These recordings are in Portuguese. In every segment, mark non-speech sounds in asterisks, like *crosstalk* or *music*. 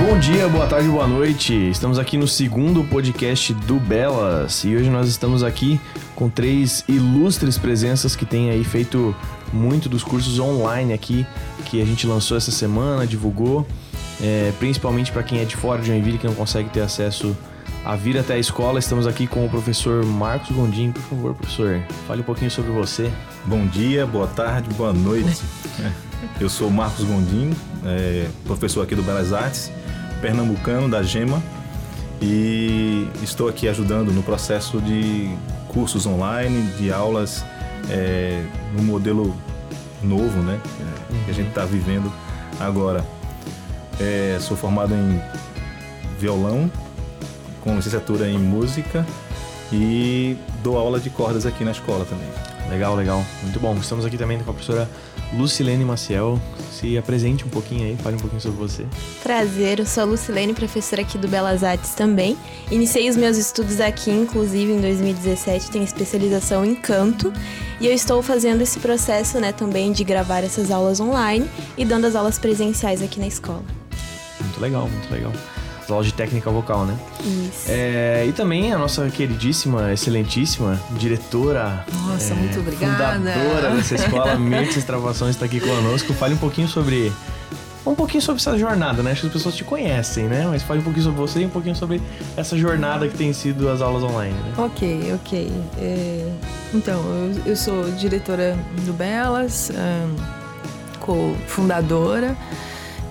Bom dia, boa tarde, boa noite. Estamos aqui no segundo podcast do Belas e hoje nós estamos aqui com três ilustres presenças que têm aí feito muito dos cursos online aqui que a gente lançou essa semana, divulgou, é, principalmente para quem é de fora de Joinville que não consegue ter acesso a vir até a escola. Estamos aqui com o professor Marcos Gondim. Por favor, professor, fale um pouquinho sobre você. Bom dia, boa tarde, boa noite. *laughs* Eu sou Marcos Gondim, é, professor aqui do Belas Artes pernambucano da GEMA e estou aqui ajudando no processo de cursos online, de aulas é, no modelo novo, né, que a gente está vivendo agora. É, sou formado em violão, com licenciatura em música e dou aula de cordas aqui na escola também. Legal, legal. Muito bom. Estamos aqui também com a professora Lucilene Maciel. Se apresente um pouquinho aí, fale um pouquinho sobre você. Prazer, eu sou a Lucilene, professora aqui do Belas Artes também. Iniciei os meus estudos aqui, inclusive em 2017, tenho especialização em canto. E eu estou fazendo esse processo, né, também de gravar essas aulas online e dando as aulas presenciais aqui na escola. Muito legal, muito legal aulas de técnica vocal, né? Isso. É, e também a nossa queridíssima, excelentíssima diretora. Nossa, é, muito obrigada. Fundadora *laughs* dessa escola, Mirtes Travações, está aqui conosco. Fale um pouquinho sobre. Um pouquinho sobre essa jornada, né? Acho que as pessoas te conhecem, né? Mas fale um pouquinho sobre você e um pouquinho sobre essa jornada que tem sido as aulas online. Né? Ok, ok. É, então, eu, eu, sou diretora do Belas, um, co-fundadora.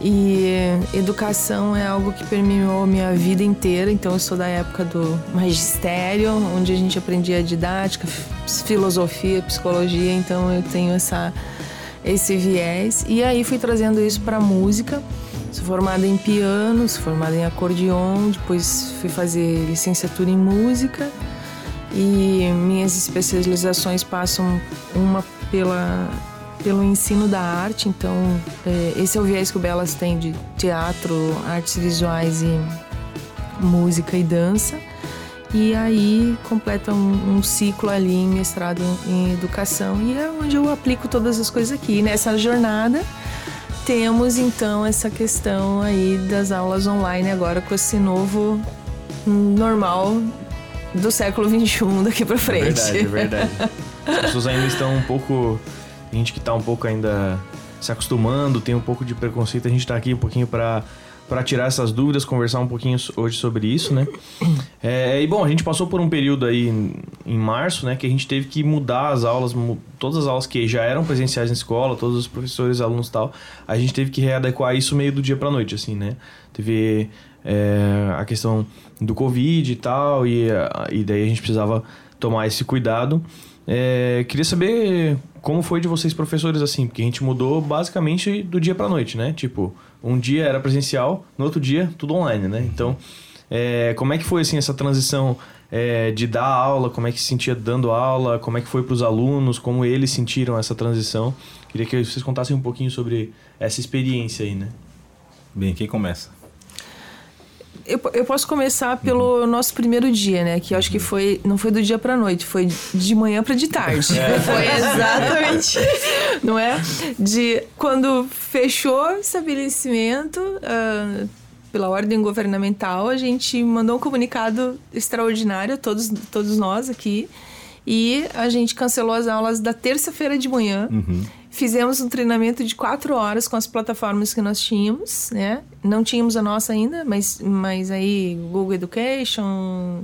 E educação é algo que permeou minha vida inteira, então eu sou da época do magistério, onde a gente aprendia didática, filosofia, psicologia, então eu tenho essa esse viés. E aí fui trazendo isso para música. Sou formada em piano, sou formada em acordeon, depois fui fazer licenciatura em música. E minhas especializações passam uma pela pelo ensino da arte. Então, é, esse é o viés que o Belas tem de teatro, artes visuais e música e dança. E aí completa um, um ciclo ali em mestrado em, educação e é onde eu aplico todas as coisas aqui. E nessa jornada temos então essa questão aí das aulas online agora com esse novo normal do século XXI daqui para frente. É verdade, é verdade. As pessoas ainda estão um pouco a gente que tá um pouco ainda se acostumando, tem um pouco de preconceito, a gente tá aqui um pouquinho para para tirar essas dúvidas, conversar um pouquinho hoje sobre isso, né? É, e bom, a gente passou por um período aí em, março, né, que a gente teve que mudar as aulas, todas as aulas que já eram presenciais na escola, todos os professores, alunos e tal, a gente teve que readequar isso meio do dia para noite, assim, né? Teve é, a questão do Covid e tal, e, e daí a gente precisava tomar esse cuidado. É, queria saber como foi de vocês professores assim, porque a gente mudou basicamente do dia para noite, né? Tipo, um dia era presencial, no outro dia tudo online, né? Então, é, como é que foi assim essa transição é, de dar aula? Como é que se sentia dando aula? Como é que foi para os alunos? Como eles sentiram essa transição? Queria que vocês contassem um pouquinho sobre essa experiência aí, né? Bem, quem começa? Eu, eu posso começar pelo nosso primeiro dia, né? Que eu acho que foi não foi do dia para noite, foi de manhã para de tarde. É. *laughs* Foi exatamente, não é? De quando fechou o estabelecimento, uh, pela ordem governamental, a gente mandou um comunicado extraordinário todos, todos nós aqui. E a gente cancelou as aulas da terça-feira de manhã. Uhum. Fizemos um treinamento de quatro horas com as plataformas que nós tínhamos, né? Não tínhamos a nossa ainda, mas, mas aí Google Education,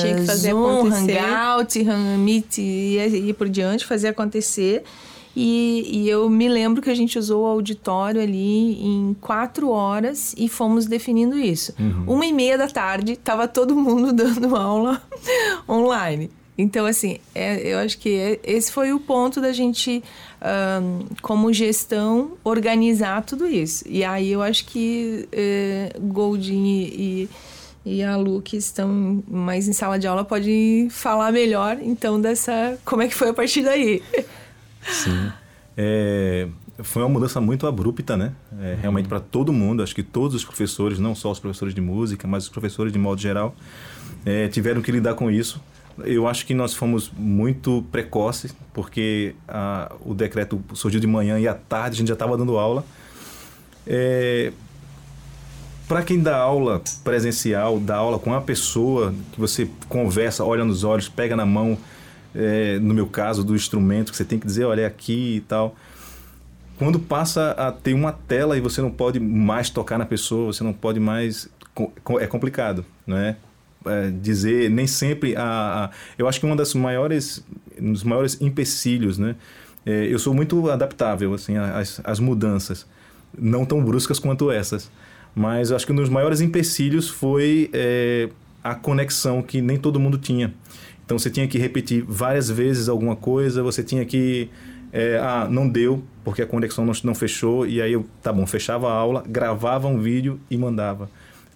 Tinha que fazer Zoom, acontecer. Hangout, Meet e, e por diante, fazer acontecer. E, e, eu me lembro que a gente usou o auditório ali em quatro horas e fomos definindo isso. Uhum. Uma e meia da tarde, estava todo mundo *laughs* dando aula online. Então, assim, é, eu acho que é, esse foi o ponto da gente, um, como gestão, organizar tudo isso. E aí eu acho que é, Goldin e, e a Lu, que estão mais em sala de aula, podem falar melhor, então, dessa... Como é que foi a partir daí? Sim. É, foi uma mudança muito abrupta, né? É, realmente para todo mundo. Acho que todos os professores, não só os professores de música, mas os professores de modo geral, é, tiveram que lidar com isso. Eu acho que nós fomos muito precoces, porque a, o decreto surgiu de manhã e à tarde a gente já estava dando aula. É, para quem dá aula presencial, dá aula com uma pessoa que você conversa, olha nos olhos, pega na mão, é, no meu caso, do instrumento, que você tem que dizer, olha, é aqui e tal. Quando passa a ter uma tela e você não pode mais tocar na pessoa, você não pode mais. É complicado, né? É, dizer nem sempre a, a, eu acho que uma das maiores um dos maiores empecilhos né é, eu sou muito adaptável assim às, às mudanças não tão bruscas quanto essas mas eu acho que um dos maiores empecilhos foi é, a conexão que nem todo mundo tinha. Então você tinha que repetir várias vezes alguma coisa você tinha que é, ah, não deu porque a conexão não, não fechou e aí eu tá bom fechava a aula gravava um vídeo e mandava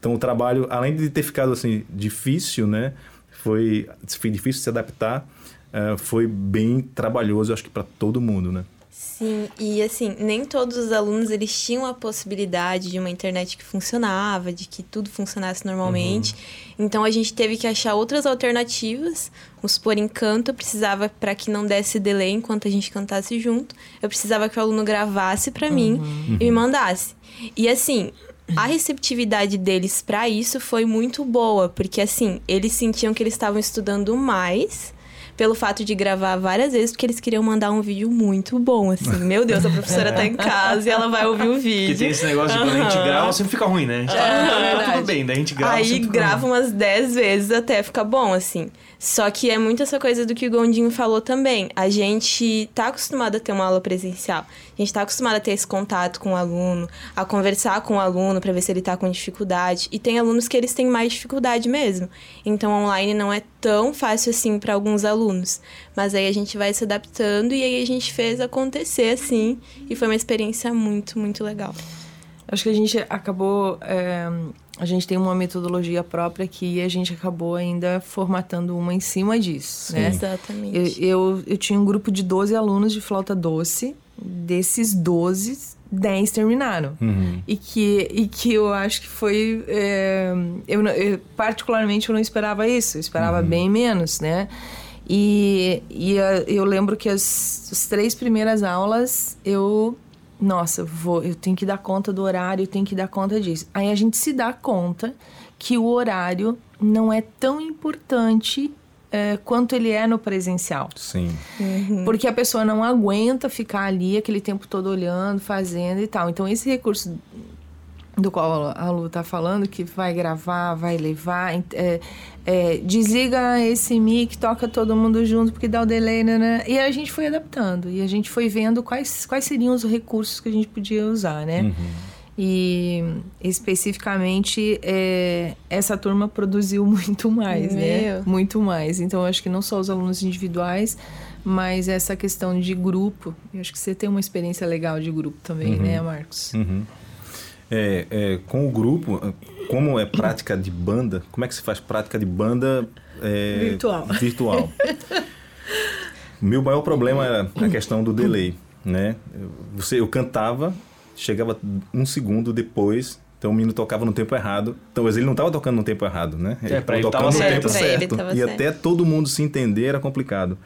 então o trabalho, além de ter ficado assim difícil, né, foi, foi difícil se adaptar, uh, foi bem trabalhoso, acho que para todo mundo, né? Sim, e assim, nem todos os alunos eles tinham a possibilidade de uma internet que funcionava, de que tudo funcionasse normalmente. Uhum. Então a gente teve que achar outras alternativas. Vamos supor, em canto, eu precisava, para que não desse delay enquanto a gente cantasse junto, eu precisava que o aluno gravasse para uhum. mim e me mandasse. E assim, a receptividade deles para isso foi muito boa, porque assim, eles sentiam que eles estavam estudando mais pelo fato de gravar várias vezes, porque eles queriam mandar um vídeo muito bom, assim. *laughs* Meu Deus, a professora tá em casa e ela vai ouvir o vídeo. Que tem esse negócio de quando a gente grava, sempre fica ruim, né? A gente tá, tá tudo bem, daí a gente grava. Aí grava umas 10 vezes até ficar bom, assim. Só que é muito essa coisa do que o Gondinho falou também. A gente tá acostumado a ter uma aula presencial. A gente tá acostumado a ter esse contato com o aluno, a conversar com o aluno para ver se ele tá com dificuldade. E tem alunos que eles têm mais dificuldade mesmo. Então online não é tão fácil assim para alguns alunos. Mas aí a gente vai se adaptando e aí a gente fez acontecer assim. E foi uma experiência muito, muito legal. Acho que a gente acabou é, a gente tem uma metodologia própria que a gente acabou ainda formatando uma em cima disso, Sim. né? Exatamente. Eu, eu, eu, tinha um grupo de 12 alunos de flauta doce. Desses 12, 10 terminaram. Uhum. E, que, e que eu acho que foi... É, eu, eu, particularmente, eu não esperava isso. Eu esperava uhum. bem menos, né? E, e eu lembro que as, as três primeiras aulas eu nossa, vou, eu tenho que dar conta do horário, eu tenho que dar conta disso. Aí a gente se dá conta que o horário não é tão importante é, quanto ele é no presencial. Sim. Uhum. Porque a pessoa não aguenta ficar ali aquele tempo todo olhando, fazendo e tal. Então, esse recurso do qual a Lu está falando, que vai gravar, vai levar, é, é, desliga esse mic, toca todo mundo junto, porque dá o delay, né, né? E a gente foi adaptando, e a gente foi vendo quais, quais seriam os recursos que a gente podia usar, né? Uhum. E especificamente é, essa turma produziu *laughs* muito mais, né? Meu. né? Muito mais. Então, acho que não só os alunos individuais, mas essa questão de grupo. Eu acho que você tem uma experiência legal de grupo também, uhum. né, Marcos? Uhum. É, é, com o grupo, como é prática de banda, como é que se faz prática de banda é, virtual? virtual? *laughs* Meu maior problema era a questão do delay, né? Você, eu cantava, chegava um segundo depois, então o menino tocava no tempo errado. Então ele não estava tocando no tempo errado, né? Ele é, estava tocando no certo. tempo certo. E certo. até todo mundo se entender era complicado.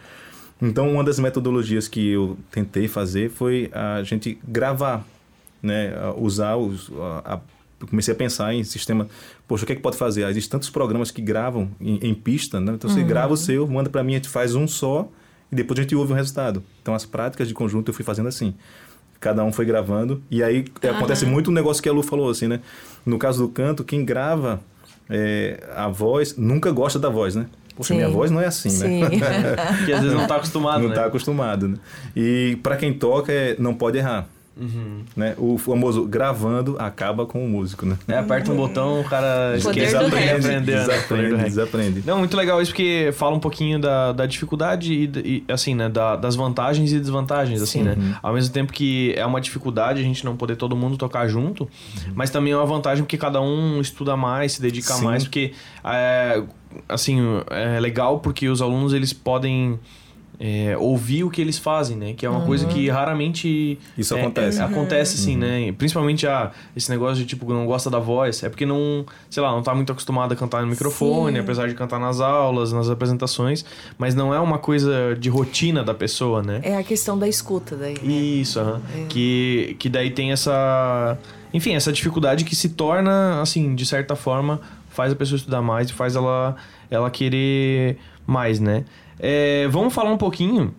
Então uma das metodologias que eu tentei fazer foi a gente gravar né, usar os, a, a, comecei a pensar em sistema, poxa, o que é que pode fazer? Existem tantos programas que gravam em, em pista, né? Então você uhum. grava o seu, manda para mim, a gente faz um só e depois a gente ouve o resultado. Então as práticas de conjunto eu fui fazendo assim. Cada um foi gravando e aí uhum. acontece muito um negócio que a Lu falou assim, né? No caso do canto, quem grava é, a voz nunca gosta da voz, né? Poxa, Sim. minha voz não é assim, né? Sim. né? *laughs* Porque às vezes não está acostumado, Não está né? acostumado, né? E para quem toca, é, não pode errar. Uhum. Né? O famoso gravando acaba com o músico, né? É, aperta um botão, o cara esquece aprende, aprender, né? desaprende, desaprende. Não, muito legal isso porque fala um pouquinho da, da dificuldade e, e assim, né, da, das vantagens e desvantagens, assim, né? Uhum. Ao mesmo tempo que é uma dificuldade a gente não poder todo mundo tocar junto, uhum. mas também é uma vantagem porque cada um estuda mais, se dedica Sim. mais, porque é, assim, é legal porque os alunos eles podem é, ouvir o que eles fazem, né? Que é uma uhum. coisa que raramente isso é, acontece. É, acontece sim, uhum. né? Principalmente ah, esse negócio de tipo não gosta da voz, é porque não, sei lá, não tá muito acostumado a cantar no microfone, sim. apesar de cantar nas aulas, nas apresentações, mas não é uma coisa de rotina da pessoa, né? É a questão da escuta daí. Né? Isso, uhum. que que daí tem essa enfim, essa dificuldade que se torna, assim, de certa forma, faz a pessoa estudar mais e faz ela, ela querer mais, né? É, vamos falar um pouquinho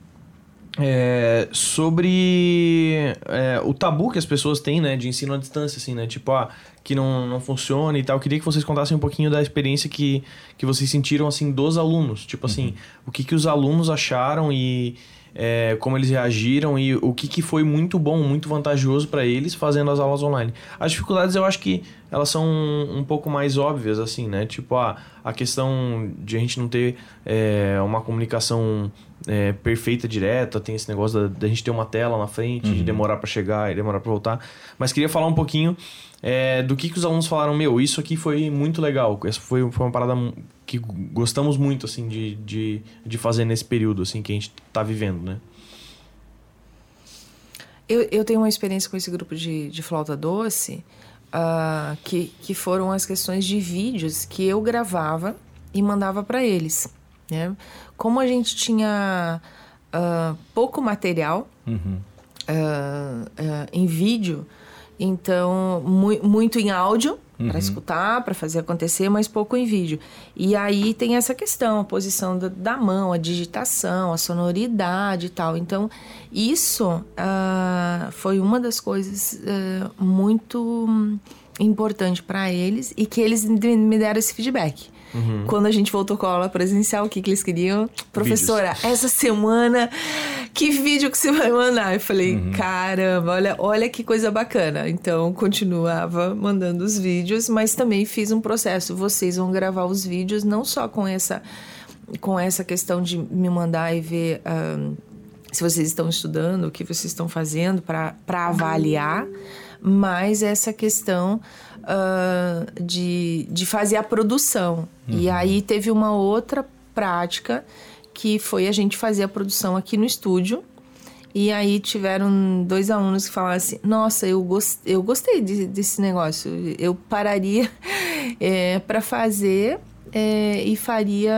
é, sobre é, o tabu que as pessoas têm, né, de ensino à distância, assim, né, tipo, ah, que não, não funciona e tal. Eu queria que vocês contassem um pouquinho da experiência que, que vocês sentiram, assim, dos alunos. Tipo assim, o que, que os alunos acharam e é, como eles reagiram e o que, que foi muito bom, muito vantajoso para eles fazendo as aulas online. As dificuldades eu acho que elas são um, um pouco mais óbvias, assim, né? Tipo, a, a questão de a gente não ter é, uma comunicação é, perfeita, direta, tem esse negócio da, da, gente ter uma tela na frente, de demorar para chegar e demorar para voltar. Mas queria falar um pouquinho é, do que, que os alunos falaram, meu, isso aqui foi muito legal. Essa foi, foi uma parada que gostamos muito, assim, de, de, de fazer nesse período, assim, que a gente tá vivendo, né? Eu, eu tenho uma experiência com esse grupo de, de flauta doce, uh, que, que foram as questões de vídeos que eu gravava e mandava para eles, né? Como a gente tinha uh, pouco material uhum. uh, em vídeo, então, mu muito em áudio uhum. para escutar, para fazer acontecer, mas pouco em vídeo. E aí tem essa questão, a posição da, da mão, a digitação, a sonoridade e tal. Então, isso uh, foi uma das coisas uh, muito importante para eles e que eles me deram esse feedback. Uhum. Quando a gente voltou com a aula presencial, o que, que eles queriam? Professora, Vídeos. essa semana, que vídeo que você vai mandar? Eu falei, uhum. caramba, olha, olha que coisa bacana. Então, continuava mandando os vídeos, mas também fiz um processo. Vocês vão gravar os vídeos não só com essa, com essa questão de me mandar e ver. Um, se vocês estão estudando, o que vocês estão fazendo para avaliar, mas essa questão uh, de, de fazer a produção. Uhum. E aí teve uma outra prática que foi a gente fazer a produção aqui no estúdio. E aí tiveram dois alunos que falaram assim: Nossa, eu, gost, eu gostei de, desse negócio. Eu pararia *laughs* é, para fazer é, e faria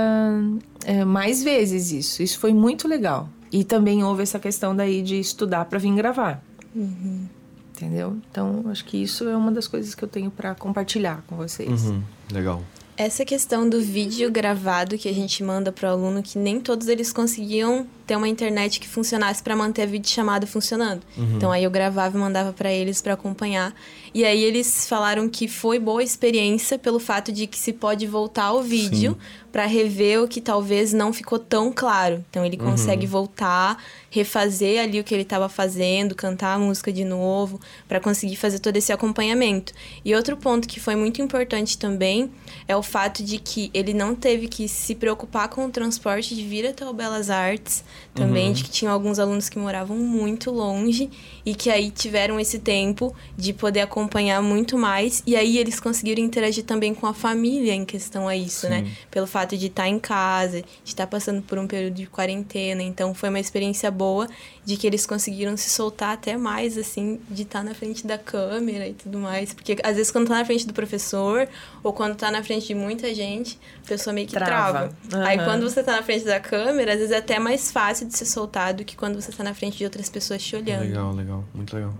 é, mais vezes isso. Isso foi muito legal. E também houve essa questão daí de estudar para vir gravar. Uhum entendeu? Então, acho que isso é uma das coisas que eu tenho para compartilhar com vocês. Uhum, legal. Essa questão do vídeo gravado que a gente manda para o aluno, que nem todos eles conseguiam ter uma internet que funcionasse para manter a videochamada funcionando. Uhum. Então aí eu gravava e mandava para eles para acompanhar. E aí eles falaram que foi boa experiência pelo fato de que se pode voltar ao vídeo para rever o que talvez não ficou tão claro. Então ele uhum. consegue uhum. voltar, refazer ali o que ele estava fazendo, cantar a música de novo, para conseguir fazer todo esse acompanhamento. E outro ponto que foi muito importante também é o fato de que ele não teve que se preocupar com o transporte de vir até o Belas Artes também, uhum. de que tinham alguns alunos que moravam muito longe e que aí tiveram esse tempo de poder acompanhar muito mais. E aí eles conseguiram interagir também com a família em questão a isso, né? Sim. né? Pelo fato de estar em casa, de estar passando por um período de quarentena. Então foi uma experiência boa de que eles conseguiram se soltar até mais, assim, de estar na frente da câmera e tudo mais. Porque às vezes quando tá na frente do professor ou quando tá na frente de muita gente, a pessoa meio que trava. trava. Uhum. Aí quando você tá na frente da câmera, às vezes é até mais fácil de ser soltar do que quando você tá na frente de outras pessoas te olhando. Legal, legal. Muito legal.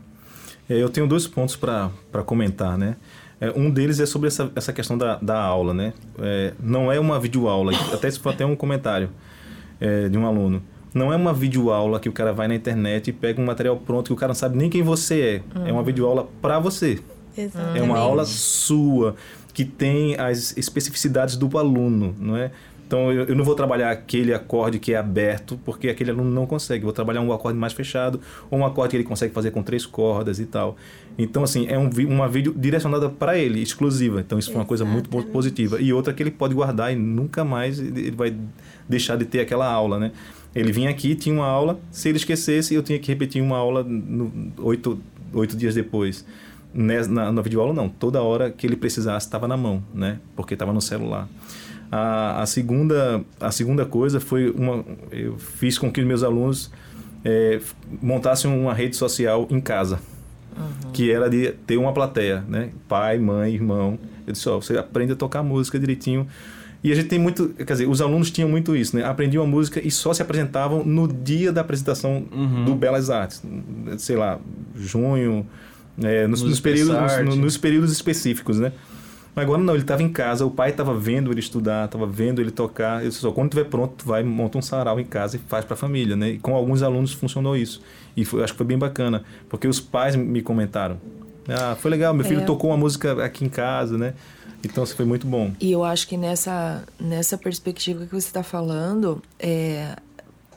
É, eu tenho dois pontos para comentar, né? É, um deles é sobre essa, essa questão da, da aula, né? É, não é uma videoaula, até isso foi até um comentário é, de um aluno não é uma videoaula que o cara vai na internet e pega um material pronto que o cara não sabe nem quem você é. Uhum. É uma videoaula para você. Exatamente. É uma aula sua que tem as especificidades do aluno, não é? Então eu, eu, não vou trabalhar aquele acorde que é aberto, porque aquele aluno não consegue. Vou trabalhar um acorde mais fechado, ou um acorde que ele consegue fazer com três cordas e tal. Então, assim, é um, uma vídeo direcionada para ele, exclusiva. Então, isso foi uma coisa muito positiva. E outra que ele pode guardar e nunca mais ele vai deixar de ter aquela aula, né? Ele vinha aqui, tinha uma aula, se ele esquecesse, eu tinha que repetir uma aula no, oito, oito dias depois. Na, na videoaula, não. Toda hora que ele precisasse, estava na mão, né? Porque estava no celular. A, a, segunda, a segunda coisa foi uma... Eu fiz com que meus alunos é, montassem uma rede social em casa. Uhum. Que era de ter uma plateia, né? Pai, mãe, irmão. Eu disse, ó, você aprende a tocar música direitinho e a gente tem muito, quer dizer, os alunos tinham muito isso, né? Aprendiam a música e só se apresentavam no dia da apresentação uhum. do Belas Artes. Sei lá, junho, é, nos, nos, períodos, nos, nos, períodos específicos, né? Mas agora não, ele estava em casa, o pai estava vendo ele estudar, estava vendo ele tocar. Eu disse, só quando estiver pronto, tu vai, monta um sarau em casa e faz para a família, né? E com alguns alunos funcionou isso. E foi, acho que foi bem bacana, porque os pais me comentaram. Ah, foi legal, meu filho é. tocou uma música aqui em casa, né? Então, isso foi muito bom. E eu acho que nessa, nessa perspectiva que você está falando, é,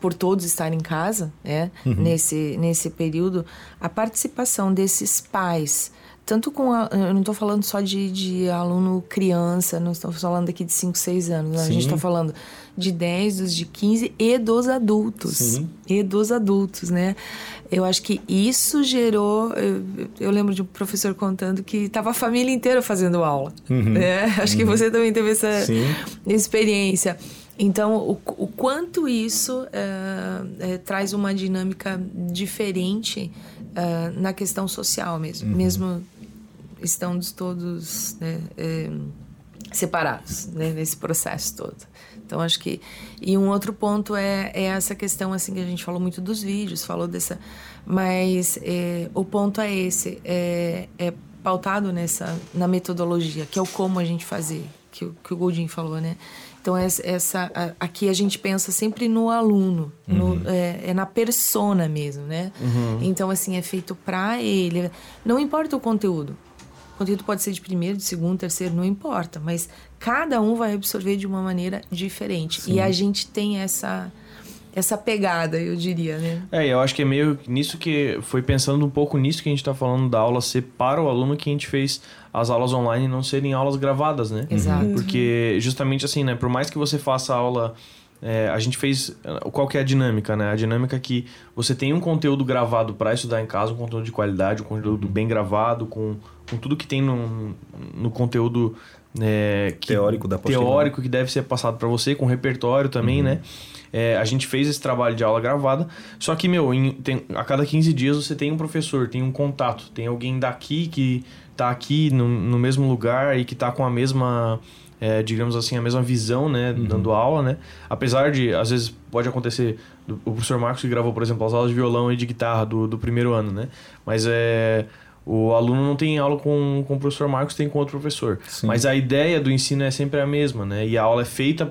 por todos estarem em casa, né? Uhum. Nesse, nesse período, a participação desses pais tanto com a, eu não estou falando só de, de aluno criança, não estou falando aqui de 5, 6 anos, né? a gente está falando de 10, dos de 15 e dos adultos. Sim. E dos adultos, né? Eu acho que isso gerou. Eu, eu lembro de um professor contando que estava a família inteira fazendo aula. Uhum. Né? Acho uhum. que você também teve essa Sim. experiência. Então, o, o quanto isso é, é, traz uma dinâmica diferente é, na questão social mesmo, uhum. mesmo estando todos né, separados né, nesse processo todo. Então, acho que... E um outro ponto é, é essa questão, assim, que a gente falou muito dos vídeos, falou dessa... Mas o ponto é esse, é, é pautado nessa, na metodologia, que é o como a gente fazer, que, que o Goldin falou, né? Então, essa, aqui a gente pensa sempre no aluno, uhum. no, é, é, na persona mesmo, né? Uhum. Então, assim, é feito para ele. Não importa o conteúdo. O conteúdo pode ser de primeiro, de segundo, terceiro, não importa. Mas cada um vai absorver de uma maneira diferente. Sim. E a gente tem essa essa pegada, eu diria, né? É, eu acho que é meio nisso que foi pensando um pouco nisso que a gente está falando da aula ser para o aluno que a gente fez as aulas online não serem aulas gravadas, né? Exato. Porque justamente assim, né? Por mais que você faça aula é, a gente fez. Qual que é a dinâmica, né? A dinâmica é que você tem um conteúdo gravado para estudar em casa, um conteúdo de qualidade, um conteúdo bem gravado, com, com tudo que tem no, no conteúdo é, que, teórico da teórico que deve ser passado para você, com repertório também, uhum. né? É, a gente fez esse trabalho de aula gravada, só que, meu, em, tem, a cada 15 dias você tem um professor, tem um contato, tem alguém daqui que tá aqui no, no mesmo lugar e que tá com a mesma, é, digamos assim, a mesma visão, né, uhum. dando aula, né? Apesar de, às vezes, pode acontecer, o professor Marcos que gravou, por exemplo, as aulas de violão e de guitarra do, do primeiro ano, né? Mas é o aluno não tem aula com, com o professor Marcos, tem com outro professor. Sim. Mas a ideia do ensino é sempre a mesma, né? E a aula é feita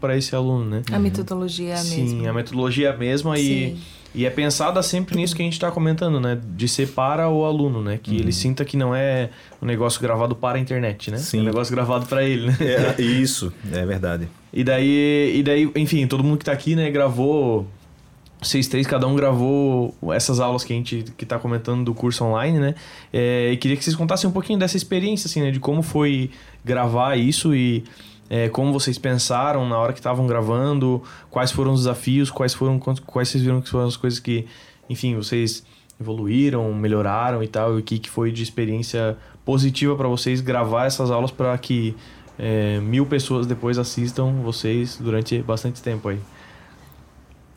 para esse aluno, né? A metodologia é a Sim, mesma. Sim, a metodologia é a mesma e, e é pensada sempre nisso que a gente está comentando, né? De ser para o aluno, né? Que uhum. ele sinta que não é um negócio gravado para a internet, né? Sim. É um negócio gravado para ele, né? É, isso, é verdade. E daí, e daí, enfim, todo mundo que está aqui, né, gravou vocês três, cada um gravou essas aulas que a gente que tá comentando do curso online, né? É, e queria que vocês contassem um pouquinho dessa experiência, assim, né? De como foi gravar isso e é, como vocês pensaram na hora que estavam gravando, quais foram os desafios, quais foram quais vocês viram que foram as coisas que, enfim, vocês evoluíram, melhoraram e tal, e o que, que foi de experiência positiva para vocês gravar essas aulas para que é, mil pessoas depois assistam vocês durante bastante tempo aí.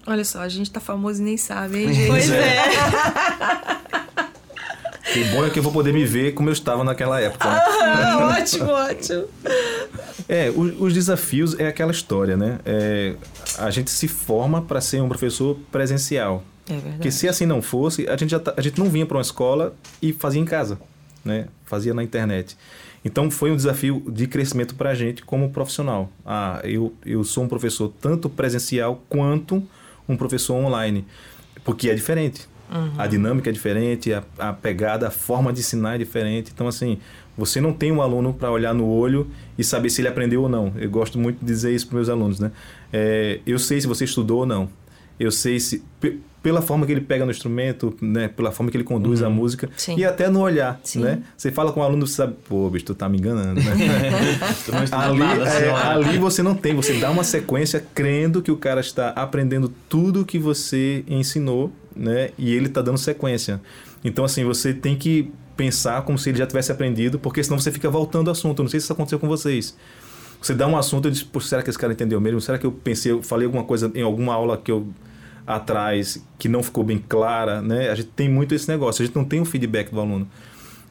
Olha só, a gente tá famoso e nem sabe, hein, *laughs* gente? Pois é. *laughs* O bom é que eu vou poder me ver como eu estava naquela época. Né? Ah, ótimo, ótimo. É, os, os, desafios é aquela história, né? É, a gente se forma para ser um professor presencial. É verdade. Porque se assim não fosse, a gente, já tá, a gente não vinha para uma escola e fazia em casa, né? Fazia na internet. Então foi um desafio de crescimento para a gente como profissional. Ah, eu, eu sou um professor tanto presencial quanto um professor online, porque é diferente. Uhum. A dinâmica é diferente, a, a, pegada, a forma de ensinar é diferente. Então, assim, você não tem um aluno para olhar no olho e saber se ele aprendeu ou não. Eu gosto muito de dizer isso para meus alunos, né? É, eu sei se você estudou ou não. Eu sei se pela forma que ele pega no instrumento, né? Pela forma que ele conduz uhum. a música Sim. e até no olhar, Sim. né? Você fala com o um aluno, você sabe, pô, bicho, tu tá me enganando, né? *laughs* ali, é, ali você não tem, você dá uma sequência crendo que o cara está aprendendo tudo que você ensinou, né? E ele tá dando sequência. Então, assim, você tem que pensar como se ele já tivesse aprendido, porque senão você fica voltando ao assunto. Não sei se isso aconteceu com vocês. Você dá um assunto e diz, será que esse cara entendeu mesmo? Será que eu pensei, eu falei alguma coisa em alguma aula que eu atrás que não ficou bem clara, né? A gente tem muito esse negócio, a gente não tem um feedback do aluno.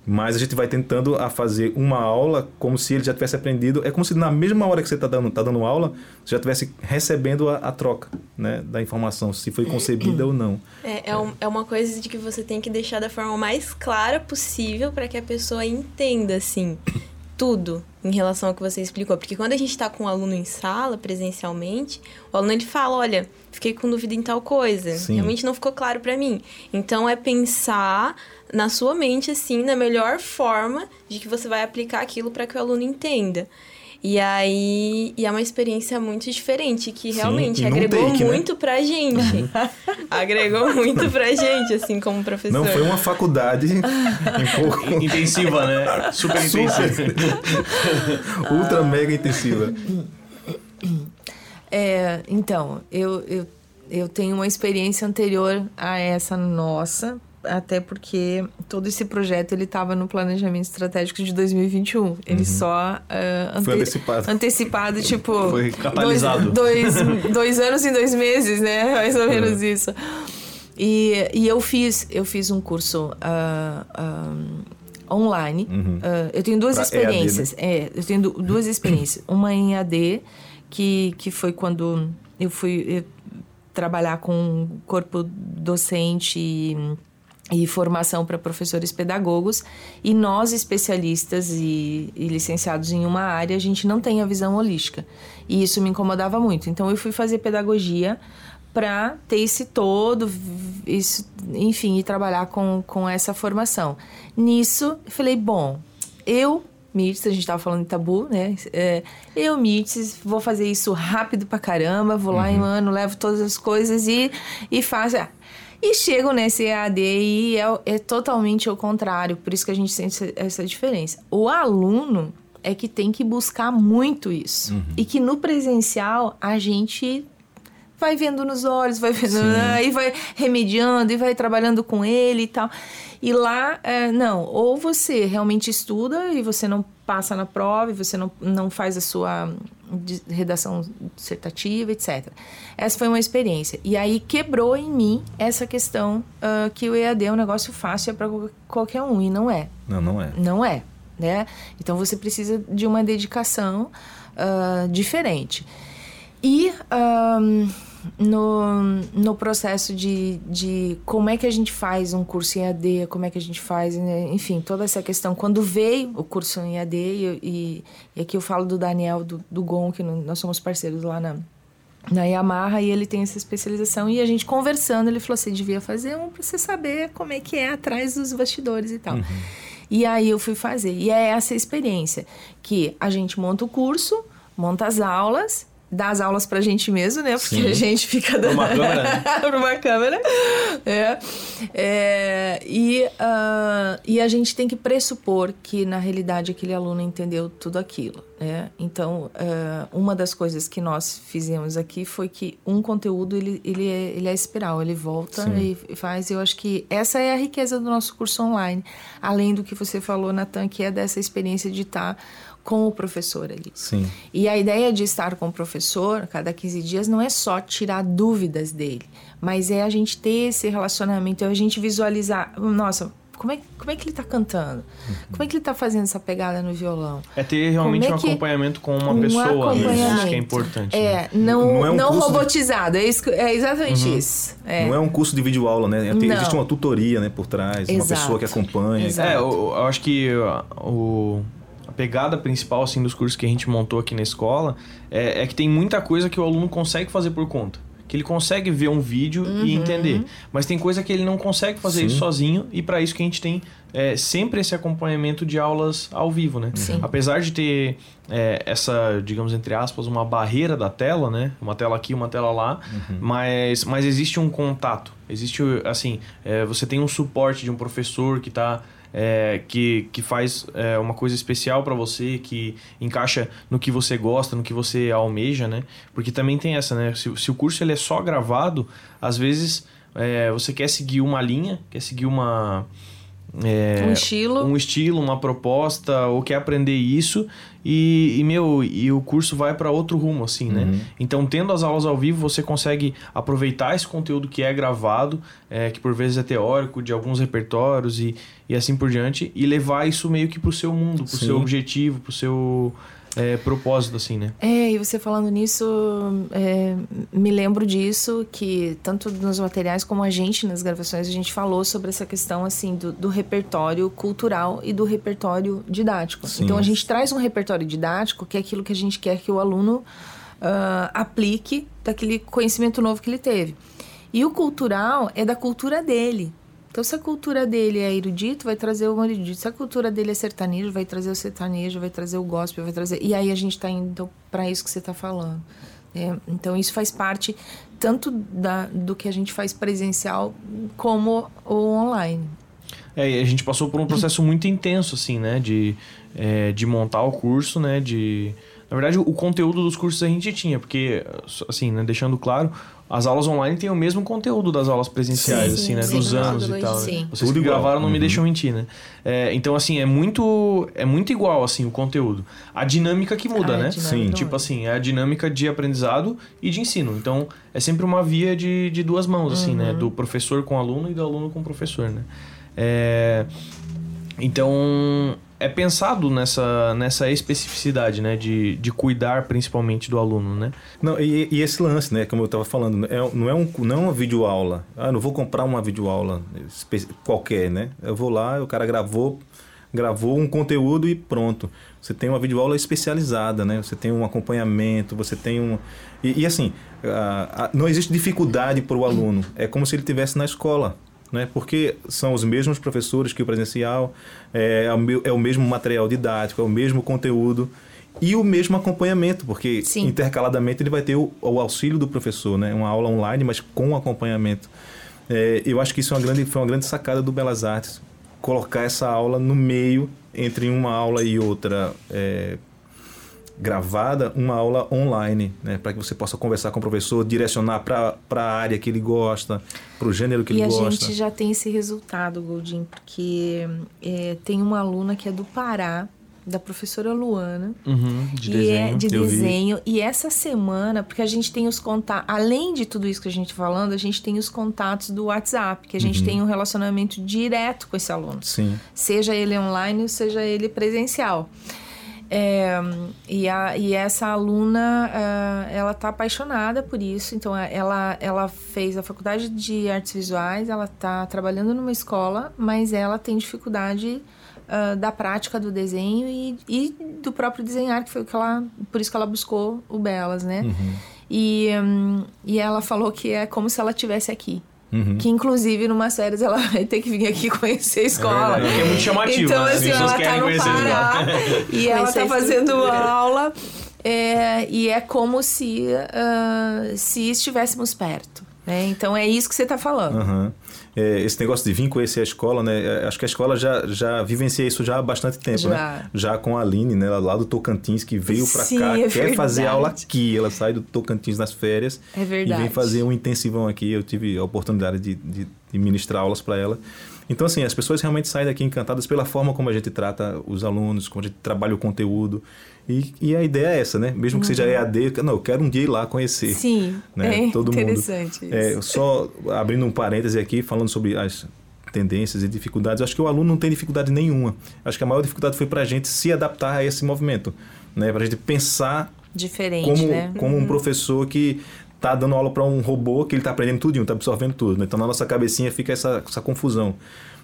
Mas a gente vai tentando a fazer uma aula como se ele já tivesse aprendido. É como se na mesma hora que você está dando, tá dando aula, você já estivesse recebendo a, a, troca né, da informação, se foi concebida ou não. É, é, um, é uma coisa de que você tem que deixar da forma mais clara possível para que a pessoa entenda, assim tudo em relação ao que você explicou. Porque quando a gente está com um aluno em sala, presencialmente, o aluno ele fala, olha, fiquei com dúvida em tal coisa. Sim. Realmente não ficou claro para mim. Então, é pensar na sua mente, assim, na melhor forma de que você vai aplicar aquilo para que o aluno entenda. E aí, e é uma experiência muito diferente, que realmente Sim, agregou take, né? muito né? pra gente. agregou muito pra gente, assim, como professor. Não foi uma faculdade *laughs* intensiva, né? Super intensiva. *laughs* Ultra mega intensiva. É, então, eu, eu, eu tenho uma experiência anterior a essa nossa, até porque todo esse projeto ele estava no planejamento estratégico de 2021. Ele uhum. só uh, ante Foi antecipado. antecipado, tipo *laughs* Foi catalisado. Dois, dois, dois anos em dois meses, né? *laughs* Mais ou menos é. isso. E, e eu fiz eu fiz um curso uh, uh, online. Uhum. eu tenho duas pra experiências. EAD, né? É, eu tenho duas experiências. *coughs* Uma em AD que que foi quando eu fui eu, trabalhar com corpo docente e, e formação para professores pedagogos e nós especialistas e, e, licenciados em uma área a gente não tem a visão holística e isso me incomodava muito então eu fui fazer pedagogia para ter esse todo isso enfim e trabalhar com, com essa formação nisso falei bom eu Mirtz, a gente estava falando de tabu, né? É, eu, Mirtz, vou fazer isso rápido pra caramba, vou lá uhum. em um ano, levo todas as coisas e, e faço. Ah, e chegam nesse EAD e é, é totalmente o contrário, por isso que a gente sente essa diferença. O aluno é que tem que buscar muito isso. Uhum. E que no presencial a gente vai vendo nos olhos, vai vendo, né, e vai remediando, e vai trabalhando com ele e tal. E lá, é, não, ou você realmente estuda e você não passa na prova, e você não, não faz a sua redação dissertativa, etc. Essa foi uma experiência. E aí quebrou em mim essa questão uh, que o EAD é um negócio fácil é para qualquer um, e não é. Não, não é. Não é, né? Então você precisa de uma dedicação uh, diferente. E... Um, no, no processo de, de como é que a gente faz um curso em AD, como é que a gente faz, né? enfim, toda essa questão. Quando veio o curso em AD, e, e, e aqui eu falo do Daniel, do, do Gon, que nós somos parceiros lá na, na Yamaha, e ele tem essa especialização, e a gente conversando, ele falou assim, devia fazer um para você saber como é que é atrás dos bastidores e tal. Uhum. E aí eu fui fazer. E é essa experiência que a gente monta o curso, monta as aulas dar as aulas pra gente mesmo, né? Porque Sim. a gente fica dando... *laughs* uma câmera. Né? pra uma câmera. É. é e, uh, e a gente tem que pressupor que, na realidade, aquele aluno entendeu tudo aquilo, né? Então, uh, uma das coisas que nós fizemos aqui foi que um conteúdo, ele, ele, é, ele é espiral. Ele volta Sim. e faz. Eu acho que essa é a riqueza do nosso curso online. Além do que você falou, Natan, que é dessa experiência de estar... Tá com o professor ali. Sim. E a ideia de estar com o professor cada 15 dias não é só tirar dúvidas dele, mas é a gente ter esse relacionamento, é a gente visualizar, nossa, como é, como é que ele está cantando? Uhum. Como é que ele está fazendo essa pegada no violão? É ter realmente é um acompanhamento com uma um pessoa. Isso que é importante. É, né? não, não, é um não robotizado. De... É, isso, é exatamente uhum. isso. É. Não é um curso de videoaula, né? Tem, existe uma tutoria né, por trás, Exato. uma pessoa que acompanha. Exato. É, eu, eu acho que o, pegada principal assim dos cursos que a gente montou aqui na escola é, é que tem muita coisa que o aluno consegue fazer por conta que ele consegue ver um vídeo uhum. e entender. Mas tem coisa que ele não consegue fazer Sim. isso sozinho e para isso que a gente tem é, sempre esse acompanhamento de aulas ao vivo, né? Sim. Apesar de ter é, essa, digamos entre aspas, uma barreira da tela, né? Uma tela aqui, uma tela lá, uhum. mas, mas existe um contato. Existe, assim, é, você tem um suporte de um professor que está é, que, que faz é, uma coisa especial para você, que encaixa no que você gosta, no que você almeja, né? Porque também tem essa, né? Se, se o curso ele é só gravado, às vezes é, você quer seguir uma linha, quer seguir uma é, um estilo. um estilo, uma proposta, ou quer aprender isso e, e meu, e o curso vai para outro rumo, assim, né? Uhum. Então, tendo as aulas ao vivo, você consegue aproveitar esse conteúdo que é gravado, é, que por vezes é teórico, de alguns repertórios e, e assim por diante, e levar isso meio que pro seu mundo, pro Sim. seu objetivo, pro seu é, propósito, assim, né? É, e você falando nisso, é, me lembro disso, que tanto nos materiais como a gente nas gravações, a gente falou sobre essa questão, assim, do, do repertório cultural e do repertório didático. Sim. Então, a gente traz um repertório didático, que é aquilo que a gente quer que o aluno ah, aplique daquele conhecimento novo que ele teve. E o cultural é da cultura dele. Então, se a cultura dele é erudito, vai trazer o erudito. Se a cultura dele é sertanejo, vai trazer o sertanejo, vai trazer o gospel, vai trazer. E aí a gente está indo então, para isso que você está falando. É, então, isso faz parte tanto da, do que a gente faz presencial como o online. É, a gente passou por um processo muito intenso, assim, né? De, é, de montar o curso, né? De... Na verdade, o conteúdo dos cursos a gente tinha, porque, assim, né? Deixando claro, as aulas online têm o mesmo conteúdo das aulas presenciais, Sim, assim, né? sim, Dos sim. anos e tal. né? sim. Vocês Tudo que igual. gravaram não me Uhum. deixam mentir, né? É, então, assim, é muito, é muito igual, assim, o conteúdo. A dinâmica que muda, Ah, a né? Sim. Tipo assim, é a dinâmica de aprendizado e de ensino. Então, é sempre uma via de, de duas mãos, assim, né? Do professor com aluno e do aluno com professor, né? É... Então, é pensado nessa, nessa especificidade, né? De, de cuidar principalmente do aluno, né? Não, e, e esse lance, né, como eu estava falando, é, não, é um, não é uma videoaula. Ah, não vou comprar uma videoaula qualquer, né? Eu vou lá, o cara gravou, gravou um conteúdo e pronto. Você tem uma videoaula especializada, né? Você tem um acompanhamento, você tem um... E, e assim, a- a- não existe dificuldade para o aluno. É como se ele estivesse na escola. Né? Porque são os mesmos professores que o presencial, é, é o é o mesmo material didático, é o mesmo conteúdo e o mesmo acompanhamento, porque Sim. intercaladamente ele vai ter o, o auxílio do professor, né? Uma aula online, mas com acompanhamento. É, eu acho que isso é uma grande, foi uma grande sacada do Belas Artes, colocar essa aula no meio entre uma aula e outra é, gravada, uma aula online, né? Para que você possa conversar com o professor, direcionar para a área que ele gosta, para o gênero que e ele a gosta. gente já tem esse resultado, Goldin, porque é, tem uma aluna que é do Pará, da professora Luana, Uhum, de e desenho. é de desenho. E essa semana, porque a gente tem os contatos, além de tudo isso que a gente tá falando, a gente tem os contatos do WhatsApp, que a gente tem um relacionamento direto com esse aluno. Sim. Seja ele online ou seja ele presencial. É, e, a, e essa aluna, ah, ela tá apaixonada por isso. Então, a- ela, ela fez a faculdade de artes visuais, ela tá trabalhando numa escola, mas ela tem dificuldade ah, da prática do desenho e, e do próprio desenhar, que foi o que ela, por isso que ela buscou o Belas, né? E, hum, e ela falou que é como se ela estivesse aqui. Uhum. Que inclusive, numas férias, ela *laughs* vai ter que vir aqui conhecer a escola. verdade, que é muito chamativo, Então, né? As assim, ela tá no Pará *laughs* e ela tá a fazendo aula. é, e é como se, ah, se estivéssemos perto. Né? Então, é isso que você tá falando. Aham. É, esse negócio de vir conhecer a escola, né? é, Acho que a escola já, já vivencia isso já há bastante tempo, Já. né? Já com a Aline, né? Lá do Tocantins, que veio pra Sim, cá, é quer fazer verdade. aula aqui. Ela sai do Tocantins nas férias É e vem fazer um intensivão aqui. Eu tive a oportunidade de, de, de ministrar aulas para ela. Então, assim, as pessoas realmente saem daqui encantadas pela forma como a gente trata os alunos, como a gente trabalha o conteúdo. E, e a ideia é essa, né? Mesmo que seja EAD, não, eu quero um dia ir lá conhecer. Uhum. Sim, né? é Todo mundo. interessante isso. É, só abrindo um parêntese aqui, falando sobre as tendências e dificuldades, acho que o aluno não tem dificuldade nenhuma. Acho que a maior dificuldade foi para a gente se adaptar a esse movimento, né? Para a gente pensar Diferente, como, né? como um professor que está dando aula para um robô que ele está aprendendo tudo, está absorvendo tudo. né? Então na nossa cabecinha fica essa, essa confusão.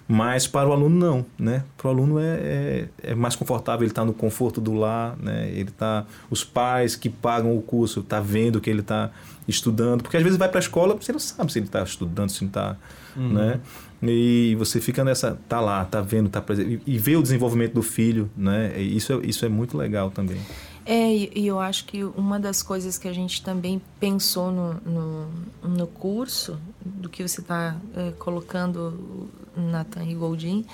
Mas para o aluno não, né? Para o aluno é, é, é mais confortável, ele está no conforto do lar, né? Ele tá, os pais que pagam o curso tá vendo que ele está estudando, porque às vezes vai para a escola, você não sabe se ele está estudando, se não está, né? E você fica nessa, tá lá, tá vendo, tá presente e, e vê o desenvolvimento do filho, né? E isso é, isso é muito legal também. É, e eu acho que uma das coisas que a gente também pensou no, no, no curso, do que você está colocando, Nathan e Goldin,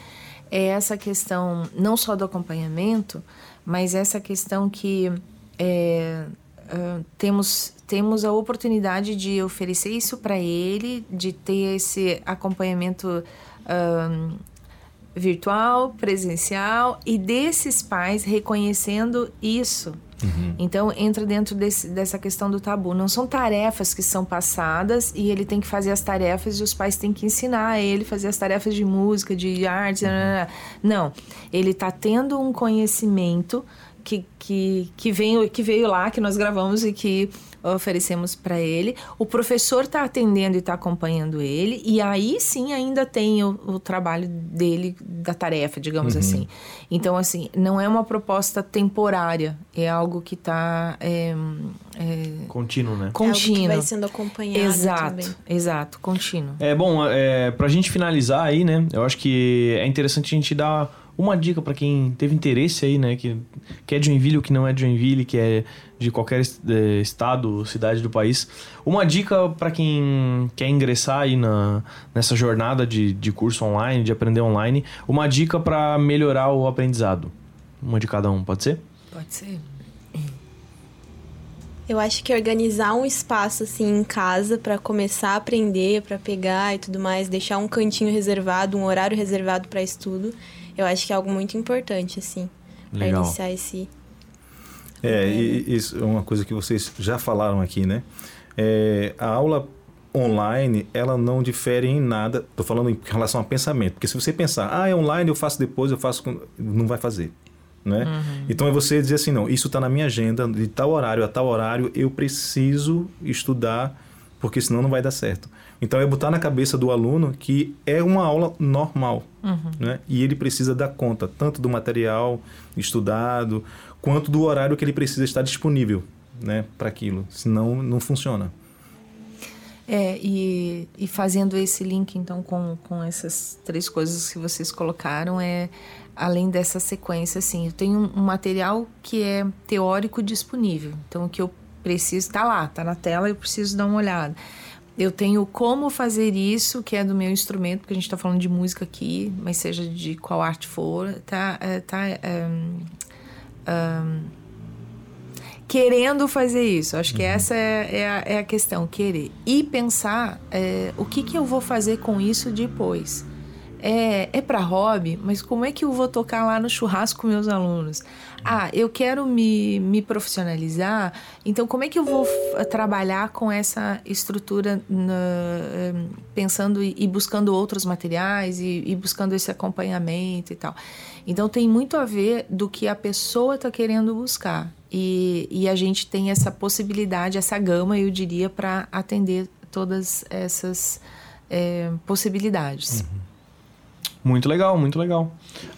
é essa questão não só do acompanhamento, mas essa questão que é, ah, temos, temos a oportunidade de oferecer isso para ele, de ter esse acompanhamento virtual, presencial e desses pais reconhecendo isso. Uhum. Então entra dentro desse, dessa questão do tabu. Não são tarefas que são passadas e ele tem que fazer as tarefas e os pais têm que ensinar a ele fazer as tarefas de música, de arte. Uhum. Não, ele está tendo um conhecimento que, que, que, veio, que veio lá, que nós gravamos e que oferecemos para ele. O professor está atendendo e está acompanhando ele, e aí sim ainda tem o, o trabalho dele, da tarefa, digamos uhum. assim. Então, assim, não é uma proposta temporária, é algo que está. É, é, contínuo, né? Contínuo. É algo que vai sendo acompanhado. Exato, também. exato, contínuo. É bom, é, para a gente finalizar aí, né? Eu acho que é interessante a gente dar uma dica para quem teve interesse aí, né? Que, que é de Joinville ou que não é de Joinville, que é de qualquer é, estado, cidade do país. Uma dica para quem quer ingressar aí na, nessa jornada de, de curso online, de aprender online. Uma dica para melhorar o aprendizado. Uma de cada um, pode ser? Pode ser. Eu acho que organizar um espaço assim em casa para começar a aprender, para pegar e tudo mais, deixar um cantinho reservado, um horário reservado para estudo, eu acho que é algo muito importante, assim, para iniciar esse. É, e isso é uma coisa que vocês já falaram aqui, né? É, a aula online, ela não difere em nada. Estou falando em relação a pensamento, porque se você pensar, ah, é online, eu faço depois, eu faço, não vai fazer. Né? Uhum. Então é você dizer assim, não, isso está na minha agenda, de tal horário a tal horário, eu preciso estudar, porque senão não vai dar certo. Então é botar na cabeça do aluno que é uma aula normal, uhum. né? E ele precisa dar conta tanto do material estudado quanto do horário que ele precisa estar disponível, né, para aquilo. Senão não funciona. É, e, e fazendo esse link então com, com essas três coisas que vocês colocaram, é além dessa sequência, assim, eu tenho um material que é teórico disponível. Então, o que eu preciso está lá, está na tela, eu preciso dar uma olhada. Eu tenho como fazer isso, que é do meu instrumento, porque a gente está falando de música aqui, mas seja de qual arte for, tá, é, tá um, um, querendo fazer isso. Acho que uhum. essa é, é, a, é, a, questão, querer. E pensar é, o que, que eu vou fazer com isso depois é, é para hobby, mas como é que eu vou tocar lá no churrasco com meus alunos? Ah, eu quero me, me profissionalizar, então como é que eu vou trabalhar com essa estrutura na, eh, pensando e buscando outros materiais e, e, buscando esse acompanhamento e tal? Então tem muito a ver do que a pessoa está querendo buscar. E, e a gente tem essa possibilidade, essa gama, eu diria, para atender todas essas é, possibilidades. Uhum. Muito legal, muito legal.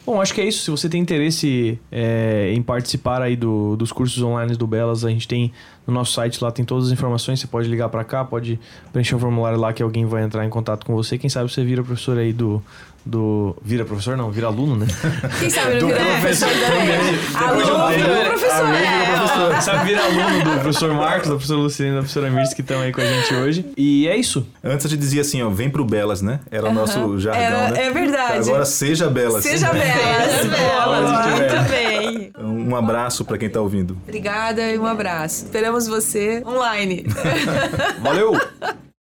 Bom, acho que é isso. Se você tem interesse é, em participar aí do, dos cursos online do Belas, a gente tem no nosso site lá tem todas as informações. Você pode ligar para cá, pode preencher um formulário lá que alguém vai entrar em contato com você. Quem sabe você vira professor aí do, do. Vira professor, não, vira aluno, né? Quem sabe do vira professor também. Aluno vira professor. É. Sabe, vira aluno do professor Marcos, da professora Luciana e da professora Mirs que estão aí com a gente hoje. E é isso. Antes a gente dizia assim, ó, vem pro Belas, né? Era o nosso jargão, Era, né? É verdade. Agora seja Belas. Seja Belas. Belas. Muito bem. Um abraço para quem tá ouvindo. Obrigada e um abraço. Esperamos você online. Valeu! *laughs*